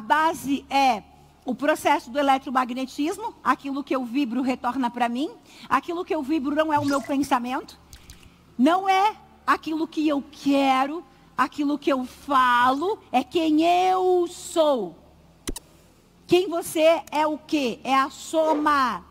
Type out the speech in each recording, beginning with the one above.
A base é o processo do eletromagnetismo, aquilo que eu vibro retorna para mim, aquilo que eu vibro não é o meu pensamento, não é aquilo que eu quero, aquilo que eu falo, é quem eu sou. Quem você é o quê? É a soma.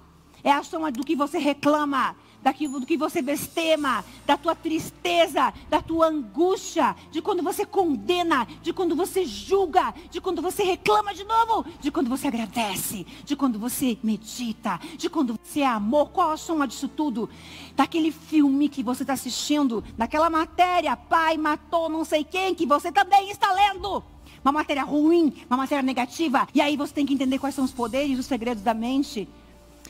É a soma do que você reclama, daquilo do que você bestema, da tua tristeza, da tua angústia, de quando você condena, de quando você julga, de quando você reclama de novo, de quando você agradece, de quando você medita, de quando você é amor. Qual a soma disso tudo? Daquele filme que você está assistindo, daquela matéria, pai matou não sei quem, que você também está lendo. Uma matéria ruim, uma matéria negativa. E aí você tem que entender quais são os poderes, os segredos da mente.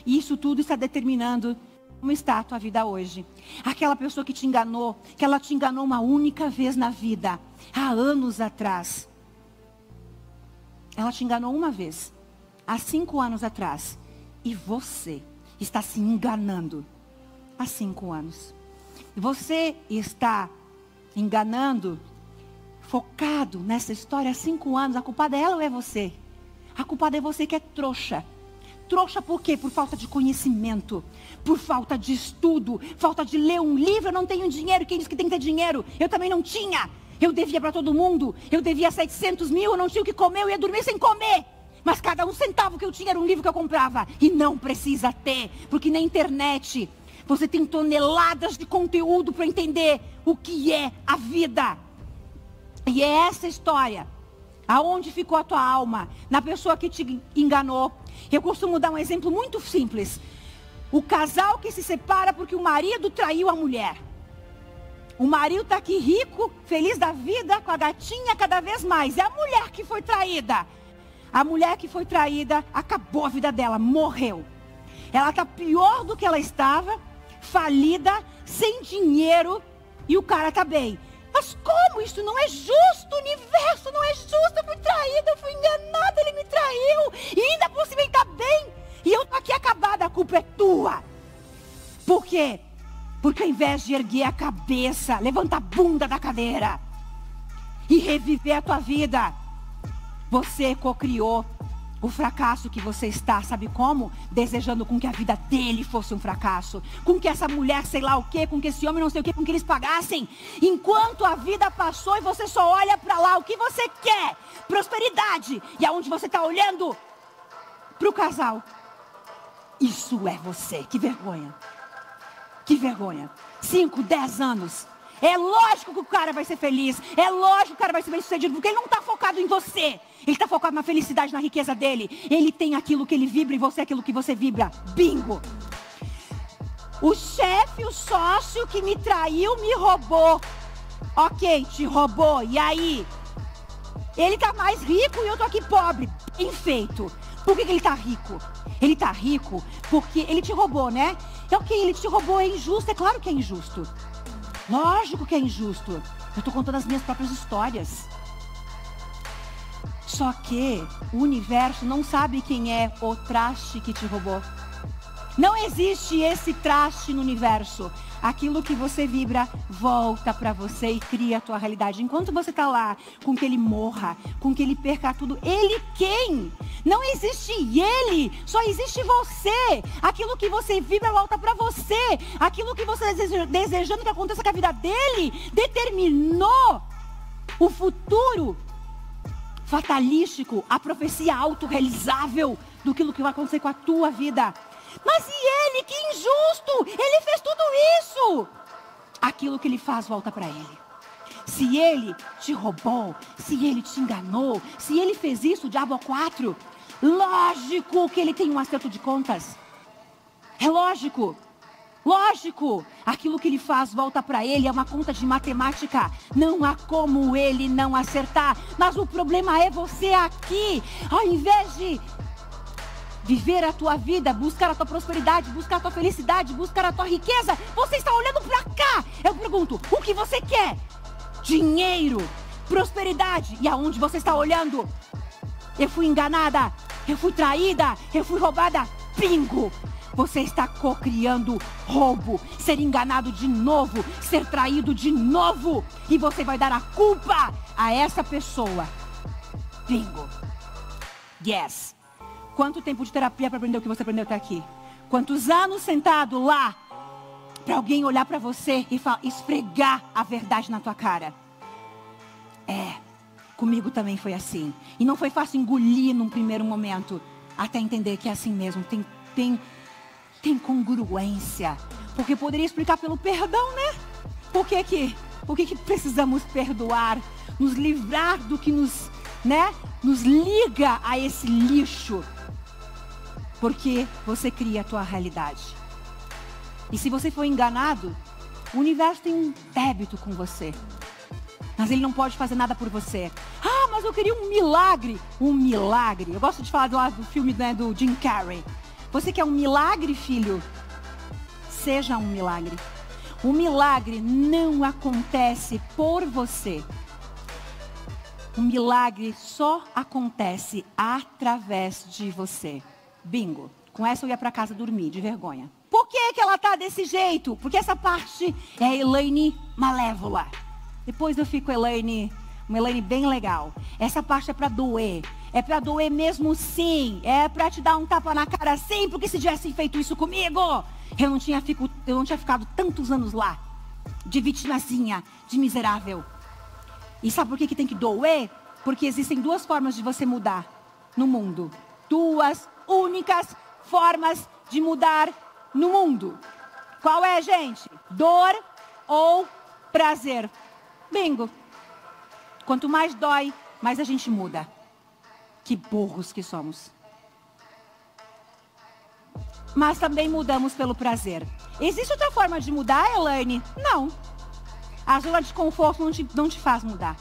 E isso tudo está determinando como está a tua vida hoje? Aquela pessoa que te enganou, que ela te enganou uma única vez na vida, há anos atrás. Ela te enganou uma vez, há cinco anos atrás. E você está se enganando há cinco anos. Você está enganando, focado nessa história há cinco anos. A culpada é ela ou é você? A culpada é você que é trouxa. Trouxa por quê? Por falta de conhecimento, por falta de estudo, falta de ler um livro. Eu não tenho dinheiro. Quem diz que tem que ter dinheiro? Eu também não tinha. Eu devia para todo mundo. Eu devia 700 mil. Eu não tinha o que comer. Eu ia dormir sem comer. Mas cada um centavo que eu tinha era um livro que eu comprava. E não precisa ter, porque na internet você tem toneladas de conteúdo para entender o que é a vida. E é essa história. Aonde ficou a tua alma? Na pessoa que te enganou, eu costumo dar um exemplo muito simples. O casal que se separa porque o marido traiu a mulher. O marido está aqui rico, feliz da vida, com a gatinha cada vez mais. É a mulher que foi traída. A mulher que foi traída acabou a vida dela, morreu. Ela está pior do que ela estava, falida, sem dinheiro, e o cara está bem. Mas como isso não é justo? Universo não é justo. Eu fui traída, culpa é tua. Por quê? Porque ao invés de erguer a cabeça, levantar a bunda da cadeira e reviver a tua vida, você cocriou o fracasso que você está, sabe como? Desejando com que a vida dele fosse um fracasso. Com que essa mulher, sei lá o que, com que esse homem não sei o que, com que eles pagassem. Enquanto a vida passou e você só olha para lá, o que você quer? Prosperidade. E aonde você está olhando? Para o casal. Isso é você. Que vergonha. Que vergonha. Cinco, dez anos. É lógico que o cara vai ser feliz. É lógico que o cara vai ser bem sucedido. Porque ele não está focado em você. Ele está focado na felicidade, na riqueza dele. Ele tem aquilo que ele vibra e você aquilo que você vibra. Bingo! O chefe, o sócio que me traiu, me roubou. Ok, te roubou. E aí? Ele está mais rico e eu tô aqui pobre. Bem feito. Por que, que ele está rico? Ele está rico porque ele te roubou, né? É ok, ele te roubou, é injusto. É claro que é injusto. Lógico que é injusto. Eu estou contando as minhas próprias histórias. Só que o universo não sabe quem é o traste que te roubou. Não existe esse traste no universo. Aquilo que você vibra volta para você e cria a tua realidade. Enquanto você está lá com que ele morra, com que ele perca tudo, ele quem? Não existe ele, só existe você. Aquilo que você vibra volta para você. Aquilo que você deseja, desejando que aconteça com a vida dele determinou o futuro fatalístico, a profecia autorrealizável do que vai acontecer com a tua vida. Mas e ele? Que injusto! Ele fez tudo isso! Aquilo que ele faz volta para ele. Se ele te roubou, se ele te enganou, se ele fez isso, diabo quatro, lógico que ele tem um acerto de contas. É lógico. Lógico, aquilo que ele faz volta para ele, é uma conta de matemática. Não há como ele não acertar. Mas o problema é você aqui. Ao invés de viver a tua vida, buscar a tua prosperidade, buscar a tua felicidade, buscar a tua riqueza, você está olhando para cá. Eu pergunto: o que você quer? Dinheiro, prosperidade. E aonde você está olhando? Eu fui enganada, eu fui traída, eu fui roubada. Bingo! Você está cocriando roubo, ser enganado de novo, ser traído de novo. E você vai dar a culpa a essa pessoa. Bingo. Yes. Quanto tempo de terapia para aprender o que você aprendeu até aqui? Quantos anos sentado lá para alguém olhar para você e esfregar a verdade na tua cara? É, comigo também foi assim. E não foi fácil engolir num primeiro momento, até entender que é assim mesmo. Tem, tem tem congruência. Porque poderia explicar pelo perdão, né? Por que que, por que, que precisamos perdoar? Nos livrar do que nos, né? Nos liga a esse lixo. Porque você cria a tua realidade. E se você for enganado, o universo tem um débito com você. Mas ele não pode fazer nada por você. Ah, mas eu queria um milagre. Um milagre. Eu gosto de falar do, do filme né, do Jim Carrey. Você quer um milagre, filho? Seja um milagre. O milagre não acontece por você. O milagre só acontece através de você. Bingo. Com essa eu ia para casa dormir, de vergonha. Por que, que ela tá desse jeito? Porque essa parte é a Elaine malévola. Depois eu fico Elaine, uma Elaine bem legal. Essa parte é para doer. É para doer mesmo sim. É para te dar um tapa na cara sim, porque se tivessem feito isso comigo, eu não tinha, fico, eu não tinha ficado tantos anos lá. De vitimazinha, de miserável. E sabe por que, que tem que doer? Porque existem duas formas de você mudar no mundo. Duas únicas formas de mudar no mundo. Qual é, gente? Dor ou prazer? Bingo. Quanto mais dói, mais a gente muda. Que burros que somos. Mas também mudamos pelo prazer. Existe outra forma de mudar, Elaine? Não. A zona de conforto não te, não te faz mudar.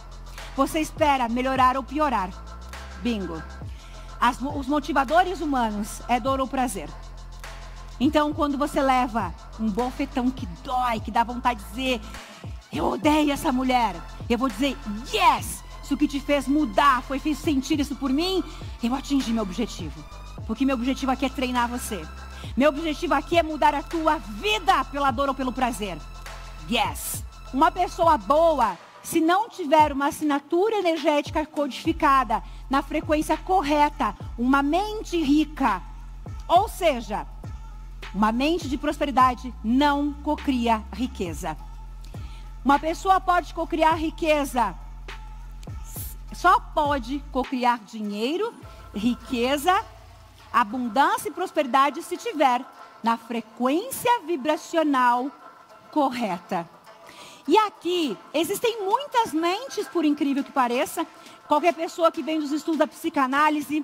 Você espera melhorar ou piorar. Bingo. As, os motivadores humanos é dor ou prazer. Então, quando você leva um bofetão que dói, que dá vontade de dizer, eu odeio essa mulher, eu vou dizer, yes! Se o que te fez mudar foi fez sentir isso por mim, eu atingi meu objetivo. Porque meu objetivo aqui é treinar você. Meu objetivo aqui é mudar a tua vida pela dor ou pelo prazer. Yes. Uma pessoa boa, se não tiver uma assinatura energética codificada na frequência correta, uma mente rica, ou seja, uma mente de prosperidade não cocria riqueza. Uma pessoa pode cocriar riqueza só pode cocriar dinheiro, riqueza, abundância e prosperidade se tiver na frequência vibracional correta. E aqui existem muitas mentes, por incrível que pareça. Qualquer pessoa que vem dos estudos da psicanálise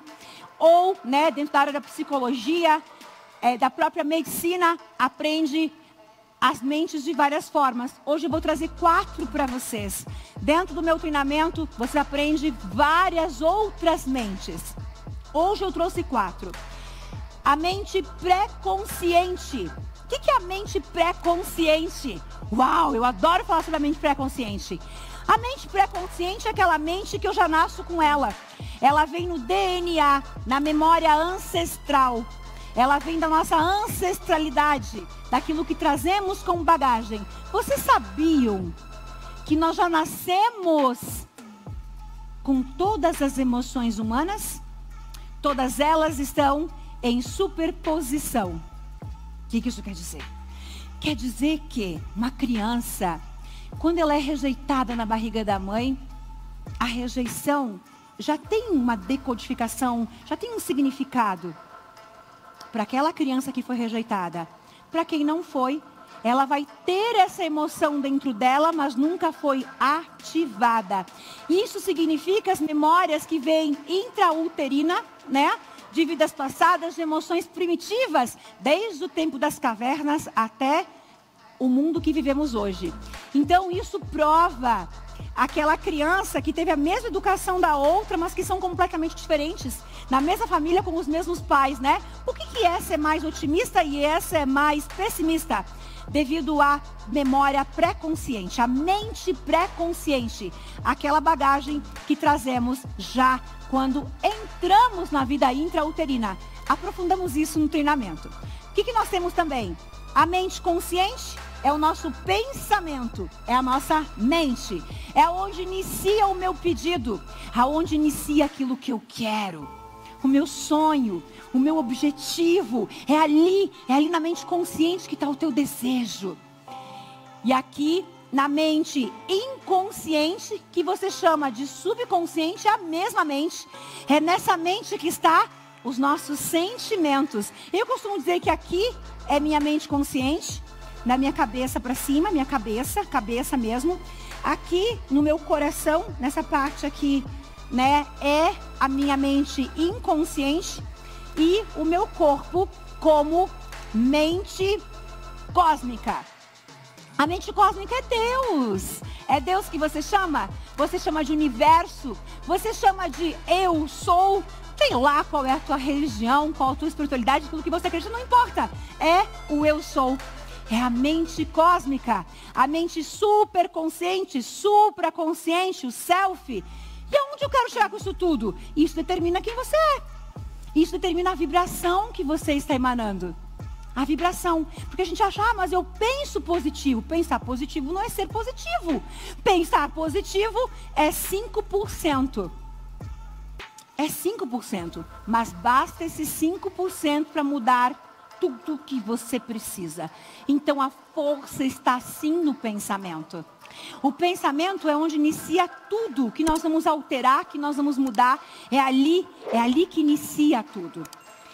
ou né, dentro da área da psicologia, é, da própria medicina, aprende as mentes de várias formas. Hoje eu vou trazer quatro para vocês. Dentro do meu treinamento, você aprende várias outras mentes. Hoje eu trouxe quatro. A mente pré-consciente. O que, que é a mente pré-consciente? Uau, eu adoro falar sobre a mente pré-consciente. A mente pré-consciente é aquela mente que eu já nasço com ela. Ela vem no DNA, na memória ancestral. Ela vem da nossa ancestralidade, daquilo que trazemos como bagagem. Vocês sabiam que nós já nascemos com todas as emoções humanas? Todas elas estão em superposição. O que, que isso quer dizer? Quer dizer que uma criança, quando ela é rejeitada na barriga da mãe, a rejeição já tem uma decodificação, já tem um significado para aquela criança que foi rejeitada. Para quem não foi, ela vai ter essa emoção dentro dela, mas nunca foi ativada. Isso significa as memórias que vêm intrauterina, né? de vidas passadas, de emoções primitivas, desde o tempo das cavernas até o mundo que vivemos hoje. Então isso prova aquela criança que teve a mesma educação da outra, mas que são completamente diferentes, na mesma família com os mesmos pais, né? O que, que essa é mais otimista e essa é mais pessimista? Devido à memória pré-consciente, a mente pré-consciente, aquela bagagem que trazemos já quando entramos na vida intrauterina. Aprofundamos isso no treinamento. O que, que nós temos também? A mente consciente é o nosso pensamento, é a nossa mente. É onde inicia o meu pedido, aonde inicia aquilo que eu quero. O meu sonho, o meu objetivo, é ali, é ali na mente consciente que está o teu desejo. E aqui na mente inconsciente, que você chama de subconsciente, é a mesma mente. É nessa mente que está os nossos sentimentos. Eu costumo dizer que aqui é minha mente consciente, na minha cabeça para cima, minha cabeça, cabeça mesmo. Aqui no meu coração, nessa parte aqui, né, é a minha mente inconsciente e o meu corpo como mente cósmica. A mente cósmica é Deus. É Deus que você chama? Você chama de universo? Você chama de eu sou? Sei lá qual é a tua religião, qual a tua espiritualidade, tudo que você acredita, não importa. É o eu sou. É a mente cósmica, a mente superconsciente, supraconsciente, o self. E aonde eu quero chegar com isso tudo? Isso determina quem você é. Isso determina a vibração que você está emanando. A vibração. Porque a gente acha, ah, mas eu penso positivo. Pensar positivo não é ser positivo. Pensar positivo é 5%. É 5%. Mas basta esse 5% para mudar tudo o que você precisa. Então a força está sim no pensamento. O pensamento é onde inicia tudo que nós vamos alterar, que nós vamos mudar. É ali, é ali que inicia tudo.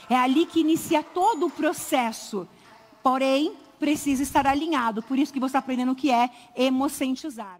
É ali que inicia todo o processo. Porém, precisa estar alinhado. Por isso que você está aprendendo o que é emocentizar.